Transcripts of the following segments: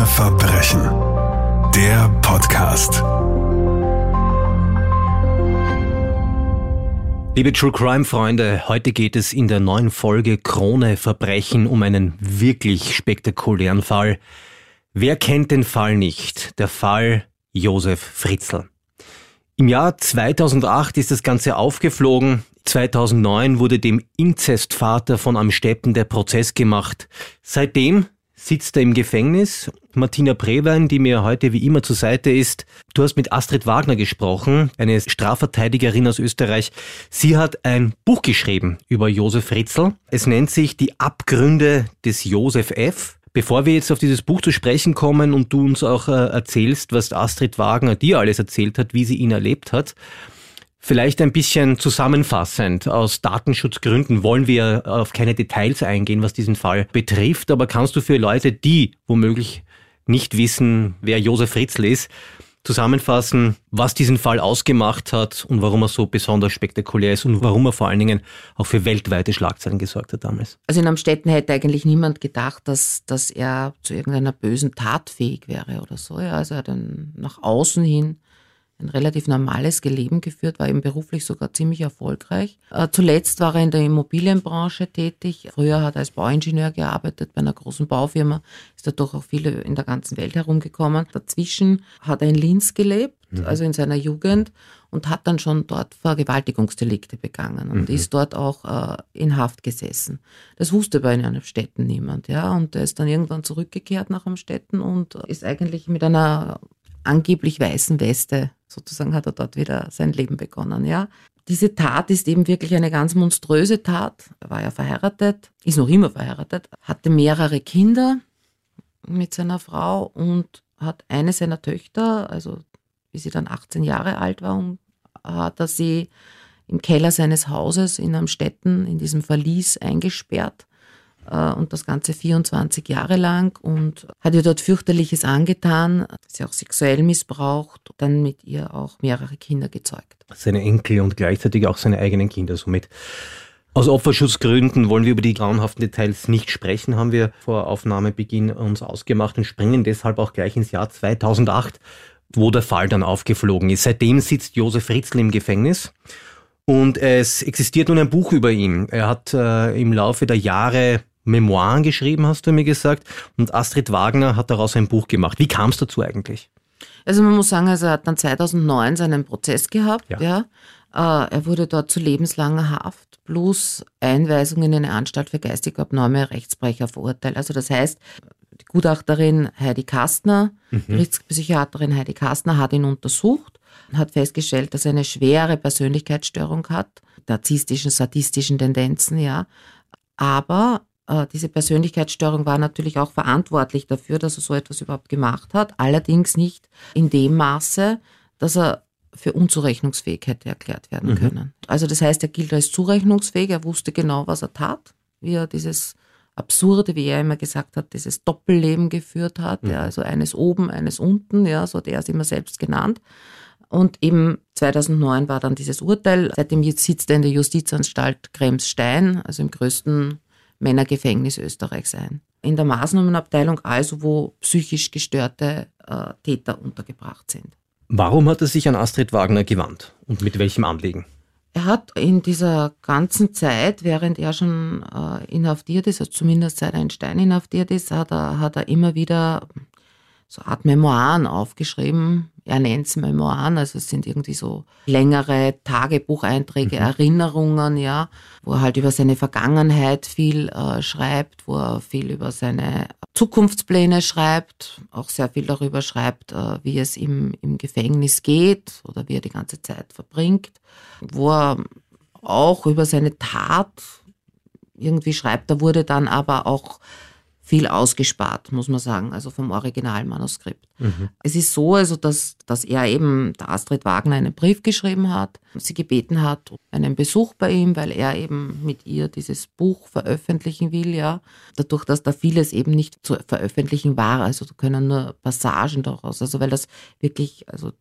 Krone Verbrechen. Der Podcast. Liebe True Crime Freunde, heute geht es in der neuen Folge Krone Verbrechen um einen wirklich spektakulären Fall. Wer kennt den Fall nicht? Der Fall Josef Fritzl. Im Jahr 2008 ist das Ganze aufgeflogen. 2009 wurde dem Inzestvater von Amstetten der Prozess gemacht. Seitdem sitzt er im Gefängnis. Martina Prewein, die mir heute wie immer zur Seite ist. Du hast mit Astrid Wagner gesprochen, eine Strafverteidigerin aus Österreich. Sie hat ein Buch geschrieben über Josef Fritzl. Es nennt sich Die Abgründe des Josef F. Bevor wir jetzt auf dieses Buch zu sprechen kommen und du uns auch äh, erzählst, was Astrid Wagner dir alles erzählt hat, wie sie ihn erlebt hat, Vielleicht ein bisschen zusammenfassend. Aus Datenschutzgründen wollen wir auf keine Details eingehen, was diesen Fall betrifft. Aber kannst du für Leute, die womöglich nicht wissen, wer Josef Fritzl ist, zusammenfassen, was diesen Fall ausgemacht hat und warum er so besonders spektakulär ist und warum er vor allen Dingen auch für weltweite Schlagzeilen gesorgt hat damals. Also in Amstetten hätte eigentlich niemand gedacht, dass, dass er zu irgendeiner bösen Tat fähig wäre oder so. Ja, also er hat dann nach außen hin ein relativ normales Leben geführt, war eben beruflich sogar ziemlich erfolgreich. Äh, zuletzt war er in der Immobilienbranche tätig. Früher hat er als Bauingenieur gearbeitet bei einer großen Baufirma, ist dadurch auch viele in der ganzen Welt herumgekommen. Dazwischen hat er in Linz gelebt, mhm. also in seiner Jugend, und hat dann schon dort Vergewaltigungsdelikte begangen und mhm. ist dort auch äh, in Haft gesessen. Das wusste bei einem Städten niemand, ja. Und er ist dann irgendwann zurückgekehrt nach Amstetten und ist eigentlich mit einer angeblich weißen Weste sozusagen hat er dort wieder sein Leben begonnen, ja. Diese Tat ist eben wirklich eine ganz monströse Tat. Er war ja verheiratet, ist noch immer verheiratet, hatte mehrere Kinder mit seiner Frau und hat eine seiner Töchter, also wie sie dann 18 Jahre alt war, hat er sie im Keller seines Hauses in Amstetten in diesem Verlies eingesperrt und das Ganze 24 Jahre lang und hat ihr dort fürchterliches angetan, sie auch sexuell missbraucht, dann mit ihr auch mehrere Kinder gezeugt. Seine Enkel und gleichzeitig auch seine eigenen Kinder somit. Aus Opferschutzgründen wollen wir über die grauenhaften Details nicht sprechen, haben wir vor Aufnahmebeginn uns ausgemacht und springen deshalb auch gleich ins Jahr 2008, wo der Fall dann aufgeflogen ist. Seitdem sitzt Josef Fritzl im Gefängnis und es existiert nun ein Buch über ihn. Er hat äh, im Laufe der Jahre Memoiren geschrieben, hast du mir gesagt. Und Astrid Wagner hat daraus ein Buch gemacht. Wie kam es dazu eigentlich? Also man muss sagen, also er hat dann 2009 seinen Prozess gehabt. Ja. ja. Äh, er wurde dort zu lebenslanger Haft plus Einweisung in eine Anstalt für geistig abnorme Rechtsbrecher verurteilt. Also das heißt, die Gutachterin Heidi Kastner, mhm. Gerichtspsychiaterin Heidi Kastner hat ihn untersucht und hat festgestellt, dass er eine schwere Persönlichkeitsstörung hat, narzisstischen, sadistischen Tendenzen, ja. Aber diese Persönlichkeitsstörung war natürlich auch verantwortlich dafür, dass er so etwas überhaupt gemacht hat. Allerdings nicht in dem Maße, dass er für unzurechnungsfähig hätte erklärt werden mhm. können. Also das heißt, er gilt als zurechnungsfähig, er wusste genau, was er tat, wie er dieses absurde, wie er immer gesagt hat, dieses Doppelleben geführt hat, mhm. ja, also eines oben, eines unten, ja, so hat er es immer selbst genannt. Und eben 2009 war dann dieses Urteil. Seitdem sitzt er in der Justizanstalt Kremsstein, also im größten Männergefängnis Österreichs ein. In der Maßnahmenabteilung also, wo psychisch gestörte äh, Täter untergebracht sind. Warum hat er sich an Astrid Wagner gewandt und mit welchem Anliegen? Er hat in dieser ganzen Zeit, während er schon äh, inhaftiert ist, also zumindest seit er in Stein inhaftiert ist, hat er, hat er immer wieder so Art Memoiren aufgeschrieben. Er nennt es Memoiren, also es sind irgendwie so längere Tagebucheinträge, mhm. Erinnerungen, ja, wo er halt über seine Vergangenheit viel äh, schreibt, wo er viel über seine Zukunftspläne schreibt, auch sehr viel darüber schreibt, äh, wie es ihm im Gefängnis geht oder wie er die ganze Zeit verbringt, wo er auch über seine Tat irgendwie schreibt. Da wurde dann aber auch viel ausgespart, muss man sagen, also vom Originalmanuskript. Mhm. Es ist so, also dass, dass er eben der Astrid Wagner einen Brief geschrieben hat, sie gebeten hat, einen Besuch bei ihm, weil er eben mit ihr dieses Buch veröffentlichen will, ja. Dadurch, dass da vieles eben nicht zu veröffentlichen war, also da können nur Passagen daraus, also weil das wirklich, also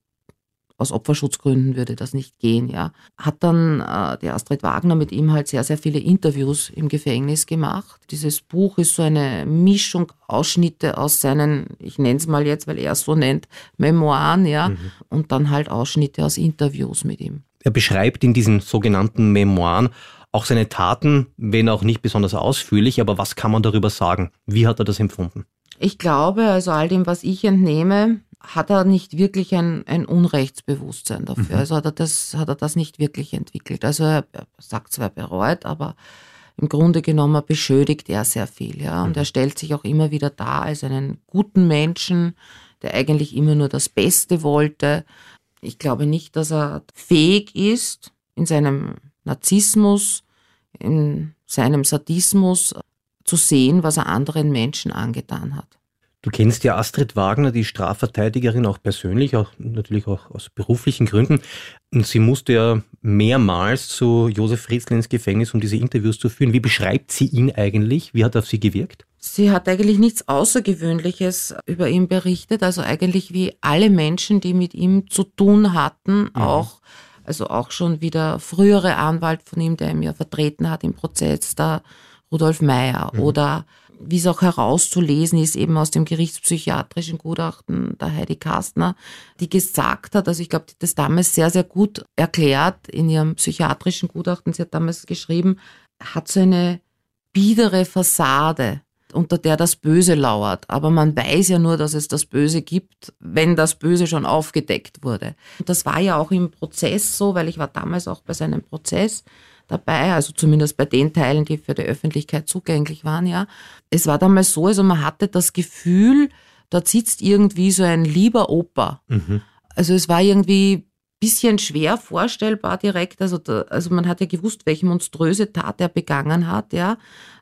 aus Opferschutzgründen würde das nicht gehen, ja. Hat dann äh, die Astrid Wagner mit ihm halt sehr, sehr viele Interviews im Gefängnis gemacht. Dieses Buch ist so eine Mischung, Ausschnitte aus seinen, ich nenne es mal jetzt, weil er es so nennt, Memoiren, ja, mhm. und dann halt Ausschnitte aus Interviews mit ihm. Er beschreibt in diesen sogenannten Memoiren auch seine Taten, wenn auch nicht besonders ausführlich, aber was kann man darüber sagen? Wie hat er das empfunden? Ich glaube, also all dem, was ich entnehme, hat er nicht wirklich ein, ein Unrechtsbewusstsein dafür. Mhm. Also hat er, das, hat er das nicht wirklich entwickelt. Also er, er sagt zwar bereut, aber im Grunde genommen beschödigt er sehr viel. Ja? Und mhm. er stellt sich auch immer wieder dar als einen guten Menschen, der eigentlich immer nur das Beste wollte. Ich glaube nicht, dass er fähig ist, in seinem Narzissmus, in seinem Sadismus zu sehen, was er anderen Menschen angetan hat. Du kennst ja Astrid Wagner, die Strafverteidigerin, auch persönlich, auch natürlich auch aus beruflichen Gründen. Und sie musste ja mehrmals zu Josef Fritzl ins Gefängnis, um diese Interviews zu führen. Wie beschreibt sie ihn eigentlich? Wie hat er auf sie gewirkt? Sie hat eigentlich nichts Außergewöhnliches über ihn berichtet, also eigentlich wie alle Menschen, die mit ihm zu tun hatten, mhm. auch also auch schon wieder frühere Anwalt von ihm, der ihn ja vertreten hat im Prozess, der Rudolf Meyer mhm. oder wie es auch herauszulesen ist, eben aus dem gerichtspsychiatrischen Gutachten der Heidi Kastner, die gesagt hat, also ich glaube, die das damals sehr, sehr gut erklärt in ihrem psychiatrischen Gutachten, sie hat damals geschrieben, hat so eine biedere Fassade, unter der das Böse lauert. Aber man weiß ja nur, dass es das Böse gibt, wenn das Böse schon aufgedeckt wurde. Und das war ja auch im Prozess so, weil ich war damals auch bei seinem Prozess dabei, also zumindest bei den Teilen, die für die Öffentlichkeit zugänglich waren, ja. Es war damals so, also man hatte das Gefühl, dort sitzt irgendwie so ein lieber Opa. Mhm. Also es war irgendwie bisschen schwer vorstellbar direkt, also, da, also man hat ja gewusst, welche monströse Tat er begangen hat, ja,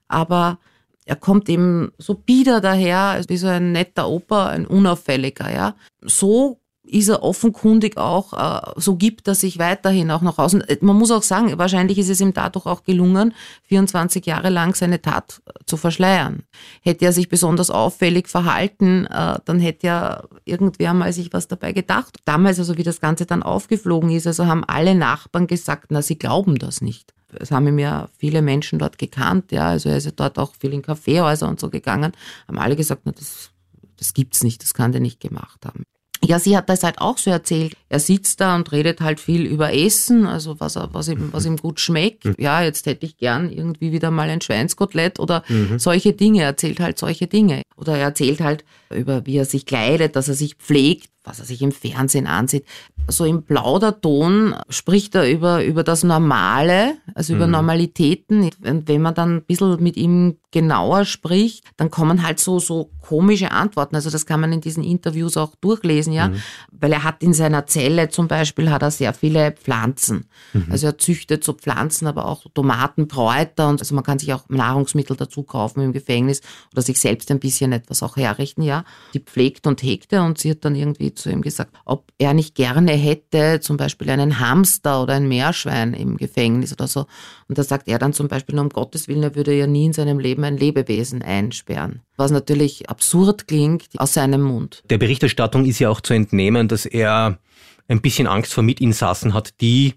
aber er kommt eben so bieder daher, wie so ein netter Opa, ein unauffälliger, ja. So ist er offenkundig auch, äh, so gibt er sich weiterhin auch nach außen. Man muss auch sagen, wahrscheinlich ist es ihm dadurch auch gelungen, 24 Jahre lang seine Tat äh, zu verschleiern. Hätte er sich besonders auffällig verhalten, äh, dann hätte ja irgendwer mal sich was dabei gedacht. Damals, also wie das Ganze dann aufgeflogen ist, also haben alle Nachbarn gesagt, na, sie glauben das nicht. Es haben ihm ja viele Menschen dort gekannt, ja, also er ist ja dort auch viel in Kaffeehäuser und so gegangen, haben alle gesagt, na, das, das gibt's nicht, das kann der nicht gemacht haben. Ja, sie hat das halt auch so erzählt. Er sitzt da und redet halt viel über Essen, also was, er, was, ihm, was ihm gut schmeckt. Mhm. Ja, jetzt hätte ich gern irgendwie wieder mal ein Schweinskotelett oder mhm. solche Dinge. Er erzählt halt solche Dinge. Oder er erzählt halt über, wie er sich kleidet, dass er sich pflegt, was er sich im Fernsehen ansieht. So im Plauderton spricht er über, über das Normale, also über mhm. Normalitäten. Und wenn man dann ein bisschen mit ihm genauer spricht, dann kommen halt so, so komische Antworten. Also das kann man in diesen Interviews auch durchlesen, ja. Mhm. Weil er hat in seiner Zelle zum Beispiel hat er sehr viele Pflanzen. Mhm. Also er züchtet so Pflanzen, aber auch Tomaten, Kräuter und also man kann sich auch Nahrungsmittel dazu kaufen im Gefängnis oder sich selbst ein bisschen etwas auch herrichten, ja. Die pflegt und hegt er und sie hat dann irgendwie zu ihm gesagt, ob er nicht gerne hätte, zum Beispiel einen Hamster oder ein Meerschwein im Gefängnis oder so. Und da sagt er dann zum Beispiel, um Gottes Willen, er würde ja nie in seinem Leben ein Lebewesen einsperren. Was natürlich absurd klingt aus seinem Mund. Der Berichterstattung ist ja auch zu entnehmen, dass er ein bisschen Angst vor Mitinsassen hat, die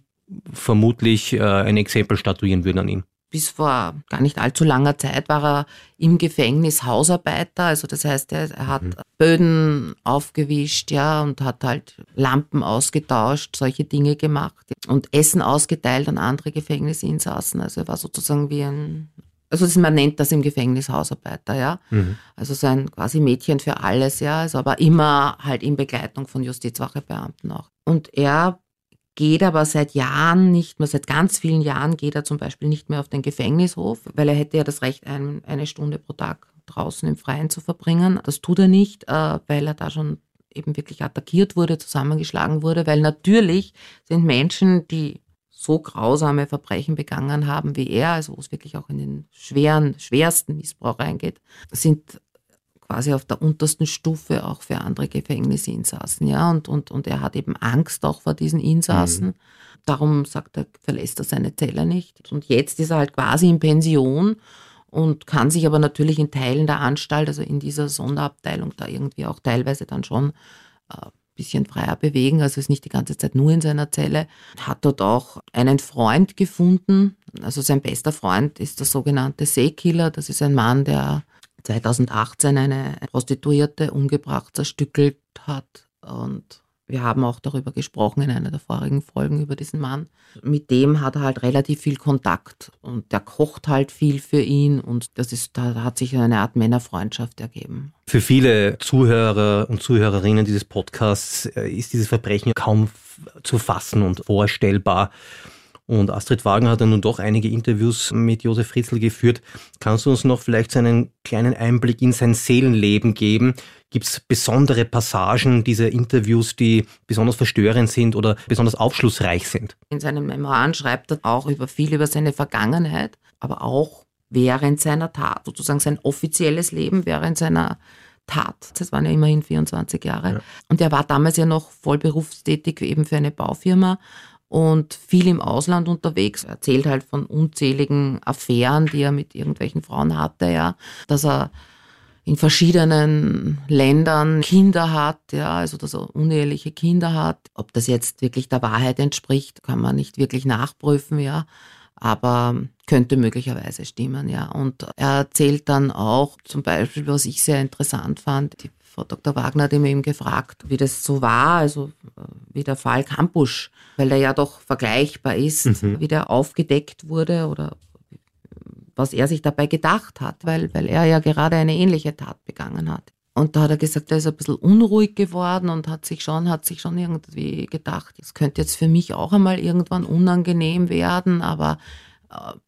vermutlich äh, ein Exempel statuieren würden an ihm bis vor gar nicht allzu langer Zeit war er im Gefängnis Hausarbeiter. Also das heißt, er, er hat mhm. Böden aufgewischt, ja, und hat halt Lampen ausgetauscht, solche Dinge gemacht und Essen ausgeteilt an andere Gefängnisinsassen. Also er war sozusagen wie ein, also man nennt das im Gefängnis Hausarbeiter, ja. Mhm. Also so ein quasi Mädchen für alles, ja. Also aber immer halt in Begleitung von Justizwachebeamten auch. Und er geht aber seit Jahren nicht mehr, seit ganz vielen Jahren geht er zum Beispiel nicht mehr auf den Gefängnishof, weil er hätte ja das Recht, ein, eine Stunde pro Tag draußen im Freien zu verbringen. Das tut er nicht, äh, weil er da schon eben wirklich attackiert wurde, zusammengeschlagen wurde, weil natürlich sind Menschen, die so grausame Verbrechen begangen haben wie er, also wo es wirklich auch in den schweren, schwersten Missbrauch reingeht, sind quasi auf der untersten Stufe auch für andere Gefängnisinsassen, ja, und, und, und er hat eben Angst auch vor diesen Insassen. Mhm. Darum sagt er, verlässt er seine Zelle nicht. Und jetzt ist er halt quasi in Pension und kann sich aber natürlich in Teilen der Anstalt, also in dieser Sonderabteilung, da irgendwie auch teilweise dann schon äh, bisschen freier bewegen, also ist nicht die ganze Zeit nur in seiner Zelle. Hat dort auch einen Freund gefunden. Also sein bester Freund ist der sogenannte Seekiller. Das ist ein Mann, der 2018 eine Prostituierte umgebracht, zerstückelt hat und wir haben auch darüber gesprochen in einer der vorigen Folgen über diesen Mann. Mit dem hat er halt relativ viel Kontakt und der kocht halt viel für ihn und das ist, da hat sich eine Art Männerfreundschaft ergeben. Für viele Zuhörer und Zuhörerinnen dieses Podcasts äh, ist dieses Verbrechen kaum zu fassen und vorstellbar. Und Astrid Wagner hat dann nun doch einige Interviews mit Josef Fritzl geführt. Kannst du uns noch vielleicht so einen kleinen Einblick in sein Seelenleben geben? Gibt es besondere Passagen dieser Interviews, die besonders verstörend sind oder besonders aufschlussreich sind? In seinen Memoiren schreibt er auch über viel über seine Vergangenheit, aber auch während seiner Tat, sozusagen sein offizielles Leben während seiner Tat. Das waren ja immerhin 24 Jahre. Ja. Und er war damals ja noch voll berufstätig eben für eine Baufirma und viel im Ausland unterwegs. Er erzählt halt von unzähligen Affären, die er mit irgendwelchen Frauen hatte, ja, dass er in verschiedenen Ländern Kinder hat, ja, also dass er uneheliche Kinder hat. Ob das jetzt wirklich der Wahrheit entspricht, kann man nicht wirklich nachprüfen, ja, aber könnte möglicherweise stimmen, ja. Und er erzählt dann auch zum Beispiel, was ich sehr interessant fand, die Frau Dr. Wagner hat ihm gefragt, wie das so war, also äh, wie der Fall Campusch, weil der ja doch vergleichbar ist, mhm. wie der aufgedeckt wurde oder was er sich dabei gedacht hat, weil, weil er ja gerade eine ähnliche Tat begangen hat. Und da hat er gesagt, er ist ein bisschen unruhig geworden und hat sich schon, hat sich schon irgendwie gedacht, es könnte jetzt für mich auch einmal irgendwann unangenehm werden, aber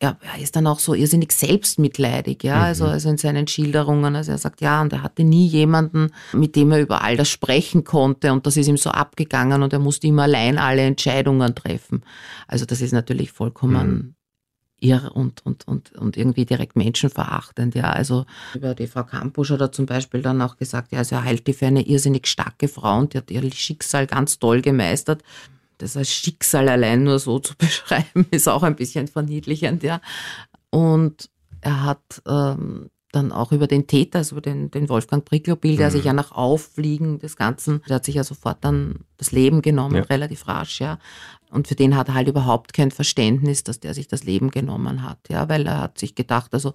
er, er ist dann auch so irrsinnig selbstmitleidig, ja, mhm. also, also in seinen Schilderungen, also er sagt, ja, und er hatte nie jemanden, mit dem er über all das sprechen konnte und das ist ihm so abgegangen und er musste immer allein alle Entscheidungen treffen. Also das ist natürlich vollkommen mhm. irr und, und, und, und irgendwie direkt menschenverachtend, ja, also über die Frau Kampusch hat er zum Beispiel dann auch gesagt, ja, also er hält die für eine irrsinnig starke Frau und die hat ihr Schicksal ganz toll gemeistert das als Schicksal allein nur so zu beschreiben, ist auch ein bisschen verniedlichend, ja. Und er hat ähm, dann auch über den Täter, also über den, den Wolfgang Pricklobil, der mhm. sich ja nach Auffliegen des Ganzen, der hat sich ja sofort dann das Leben genommen, ja. relativ rasch, ja. Und für den hat er halt überhaupt kein Verständnis, dass der sich das Leben genommen hat, ja, weil er hat sich gedacht, also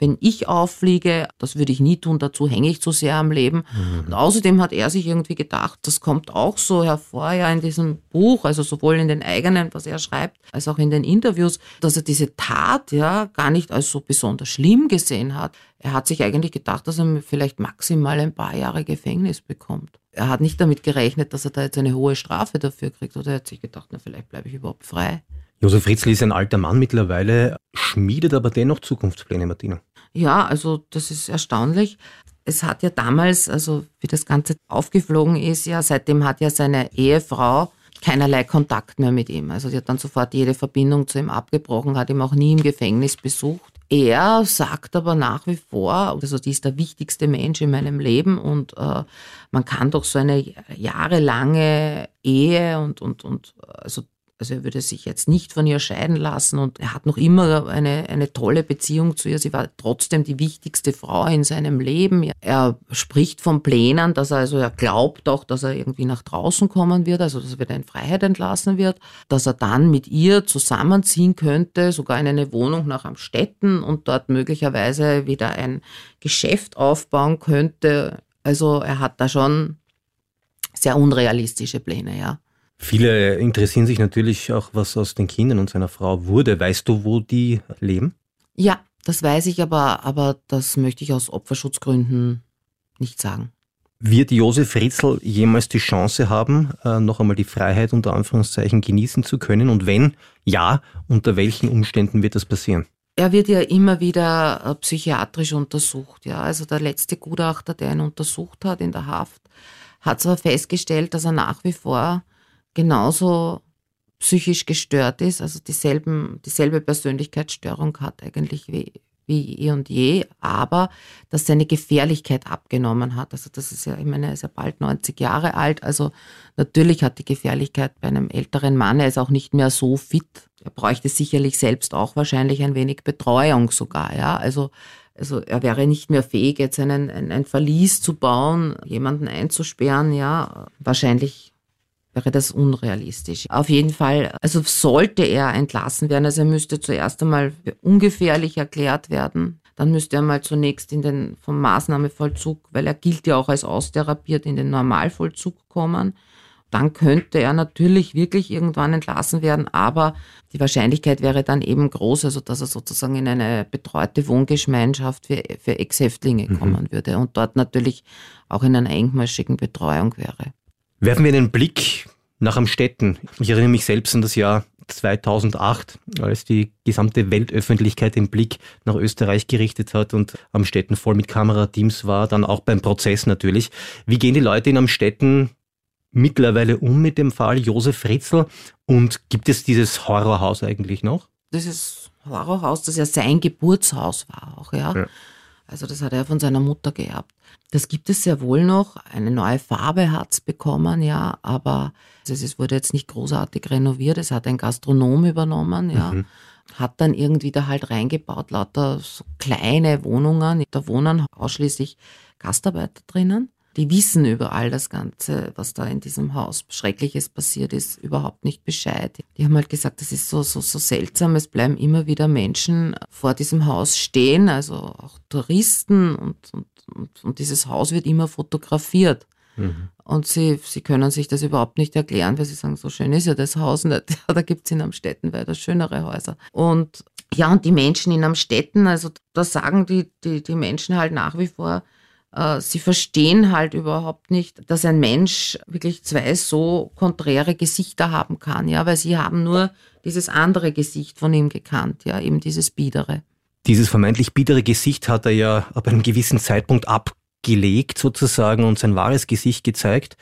wenn ich auffliege, das würde ich nie tun, dazu hänge ich zu sehr am Leben. Mhm. Und außerdem hat er sich irgendwie gedacht, das kommt auch so hervor ja in diesem Buch, also sowohl in den eigenen, was er schreibt, als auch in den Interviews, dass er diese Tat ja gar nicht als so besonders schlimm gesehen hat. Er hat sich eigentlich gedacht, dass er vielleicht maximal ein paar Jahre Gefängnis bekommt. Er hat nicht damit gerechnet, dass er da jetzt eine hohe Strafe dafür kriegt. Oder er hat sich gedacht, na, vielleicht bleibe ich überhaupt frei. Josef Fritzl ist ein alter Mann mittlerweile, schmiedet aber dennoch Zukunftspläne, Martina. Ja, also das ist erstaunlich. Es hat ja damals, also wie das Ganze aufgeflogen ist, ja, seitdem hat ja seine Ehefrau keinerlei Kontakt mehr mit ihm. Also sie hat dann sofort jede Verbindung zu ihm abgebrochen, hat ihn auch nie im Gefängnis besucht. Er sagt aber nach wie vor, also die ist der wichtigste Mensch in meinem Leben und äh, man kann doch so eine jahrelange Ehe und, und, und also also er würde sich jetzt nicht von ihr scheiden lassen und er hat noch immer eine, eine tolle Beziehung zu ihr. Sie war trotzdem die wichtigste Frau in seinem Leben. Er spricht von Plänen, dass er also er glaubt auch, dass er irgendwie nach draußen kommen wird, also dass er wieder in Freiheit entlassen wird, dass er dann mit ihr zusammenziehen könnte, sogar in eine Wohnung nach Amstetten und dort möglicherweise wieder ein Geschäft aufbauen könnte. Also er hat da schon sehr unrealistische Pläne, ja. Viele interessieren sich natürlich auch, was aus den Kindern und seiner Frau wurde. Weißt du, wo die leben? Ja, das weiß ich, aber, aber das möchte ich aus Opferschutzgründen nicht sagen. Wird Josef Fritzl jemals die Chance haben, äh, noch einmal die Freiheit unter Anführungszeichen genießen zu können? Und wenn ja, unter welchen Umständen wird das passieren? Er wird ja immer wieder äh, psychiatrisch untersucht. Ja, also der letzte Gutachter, der ihn untersucht hat in der Haft, hat zwar festgestellt, dass er nach wie vor genauso psychisch gestört ist, also dieselben, dieselbe Persönlichkeitsstörung hat eigentlich wie, wie eh und je, aber dass seine Gefährlichkeit abgenommen hat. Also das ist ja, ich meine, er ist ja bald 90 Jahre alt, also natürlich hat die Gefährlichkeit bei einem älteren Mann, er ist auch nicht mehr so fit. Er bräuchte sicherlich selbst auch wahrscheinlich ein wenig Betreuung sogar, ja. Also Also er wäre nicht mehr fähig, jetzt einen, ein, ein Verlies zu bauen, jemanden einzusperren, ja. Wahrscheinlich wäre das unrealistisch. Auf jeden Fall, also sollte er entlassen werden, also er müsste zuerst einmal ungefährlich erklärt werden. Dann müsste er mal zunächst in den vom Maßnahmevollzug, weil er gilt ja auch als austherapiert, in den Normalvollzug kommen dann könnte er natürlich wirklich irgendwann entlassen werden, aber die Wahrscheinlichkeit wäre dann eben groß, also dass er sozusagen in eine betreute Wohngemeinschaft für, für Ex-Häftlinge mhm. kommen würde und dort natürlich auch in einer engmaschigen Betreuung wäre. Werfen wir einen Blick nach Amstetten. Ich erinnere mich selbst an das Jahr 2008, als die gesamte Weltöffentlichkeit den Blick nach Österreich gerichtet hat und Amstetten voll mit Kamerateams war, dann auch beim Prozess natürlich. Wie gehen die Leute in Amstetten mittlerweile um mit dem Fall Josef Fritzl und gibt es dieses Horrorhaus eigentlich noch? Dieses Horrorhaus, das ja sein Geburtshaus war auch, ja. ja. Also das hat er von seiner Mutter geerbt. Das gibt es sehr wohl noch. Eine neue Farbe hat es bekommen, ja, aber es wurde jetzt nicht großartig renoviert. Es hat ein Gastronom übernommen, ja. Mhm. Hat dann irgendwie da halt reingebaut, lauter so kleine Wohnungen. Da wohnen ausschließlich Gastarbeiter drinnen die wissen über all das Ganze, was da in diesem Haus Schreckliches passiert ist, überhaupt nicht Bescheid. Die haben halt gesagt, das ist so, so, so seltsam. Es bleiben immer wieder Menschen vor diesem Haus stehen, also auch Touristen und, und, und, und dieses Haus wird immer fotografiert. Mhm. Und sie, sie können sich das überhaupt nicht erklären, weil sie sagen, so schön ist ja das Haus nicht. Da gibt's in Amstetten weiter schönere Häuser. Und ja, und die Menschen in Amstetten, also da sagen die, die, die Menschen halt nach wie vor, sie verstehen halt überhaupt nicht, dass ein Mensch wirklich zwei so konträre Gesichter haben kann, ja, weil sie haben nur dieses andere Gesicht von ihm gekannt, ja, eben dieses biedere. Dieses vermeintlich biedere Gesicht hat er ja ab einem gewissen Zeitpunkt abgelegt sozusagen und sein wahres Gesicht gezeigt.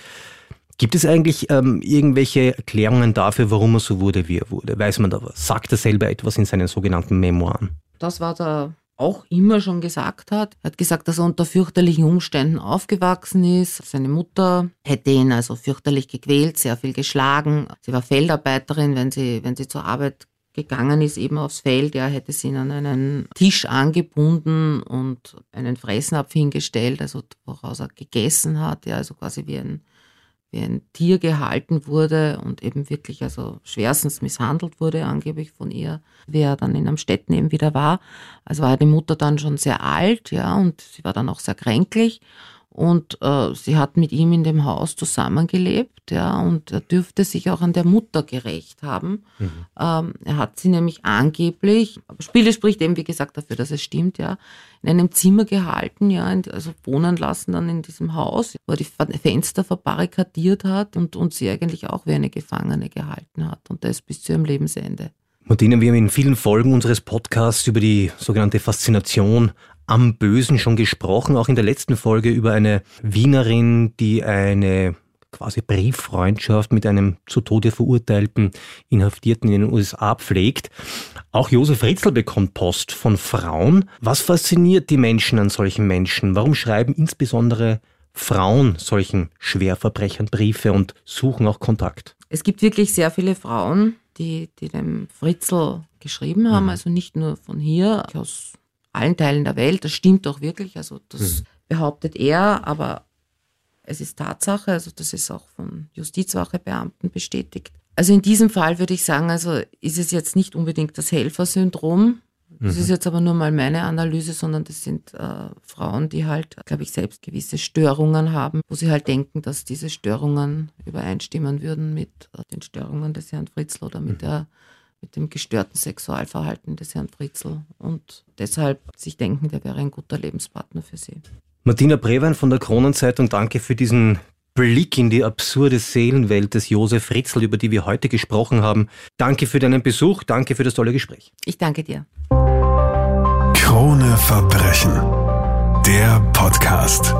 Gibt es eigentlich ähm, irgendwelche Erklärungen dafür, warum er so wurde, wie er wurde? Weiß man da was? Sagt er selber etwas in seinen sogenannten Memoiren? Das war der auch immer schon gesagt hat. Er hat gesagt, dass er unter fürchterlichen Umständen aufgewachsen ist. Seine Mutter hätte ihn also fürchterlich gequält, sehr viel geschlagen. Sie war Feldarbeiterin, wenn sie, wenn sie zur Arbeit gegangen ist, eben aufs Feld. Er hätte sie an einen Tisch angebunden und einen Fressnapf hingestellt, also woraus er gegessen hat, ja, also quasi wie ein wie ein Tier gehalten wurde und eben wirklich also schwerstens misshandelt wurde, angeblich von ihr, wie er dann in Amstetten eben wieder war. Also war die Mutter dann schon sehr alt, ja, und sie war dann auch sehr kränklich. Und äh, sie hat mit ihm in dem Haus zusammengelebt, ja, und er dürfte sich auch an der Mutter gerecht haben. Mhm. Ähm, er hat sie nämlich angeblich, Spiele spricht eben, wie gesagt, dafür, dass es stimmt, ja, in einem Zimmer gehalten, ja, also wohnen lassen dann in diesem Haus, wo er die Fenster verbarrikadiert hat und, und sie eigentlich auch wie eine Gefangene gehalten hat. Und das bis zu ihrem Lebensende. Martina, wir haben in vielen Folgen unseres Podcasts über die sogenannte Faszination am Bösen schon gesprochen, auch in der letzten Folge über eine Wienerin, die eine quasi Brieffreundschaft mit einem zu Tode verurteilten Inhaftierten in den USA pflegt. Auch Josef Ritzel bekommt Post von Frauen. Was fasziniert die Menschen an solchen Menschen? Warum schreiben insbesondere Frauen solchen Schwerverbrechern Briefe und suchen auch Kontakt? Es gibt wirklich sehr viele Frauen, die, die dem Fritzl geschrieben haben, mhm. also nicht nur von hier, aus allen Teilen der Welt. Das stimmt auch wirklich. Also das mhm. behauptet er, aber es ist Tatsache. Also das ist auch von Justizwachebeamten bestätigt. Also in diesem Fall würde ich sagen, also ist es jetzt nicht unbedingt das Helfersyndrom. Das mhm. ist jetzt aber nur mal meine Analyse, sondern das sind äh, Frauen, die halt, glaube ich, selbst gewisse Störungen haben, wo sie halt denken, dass diese Störungen übereinstimmen würden mit äh, den Störungen des Herrn Fritzl oder mit mhm. der mit dem gestörten Sexualverhalten des Herrn Fritzl und deshalb sich denken, der wäre ein guter Lebenspartner für sie. Martina Brewein von der Kronenzeitung, danke für diesen Blick in die absurde Seelenwelt des Josef Fritzl, über die wir heute gesprochen haben. Danke für deinen Besuch, danke für das tolle Gespräch. Ich danke dir. Krone Verbrechen, der Podcast.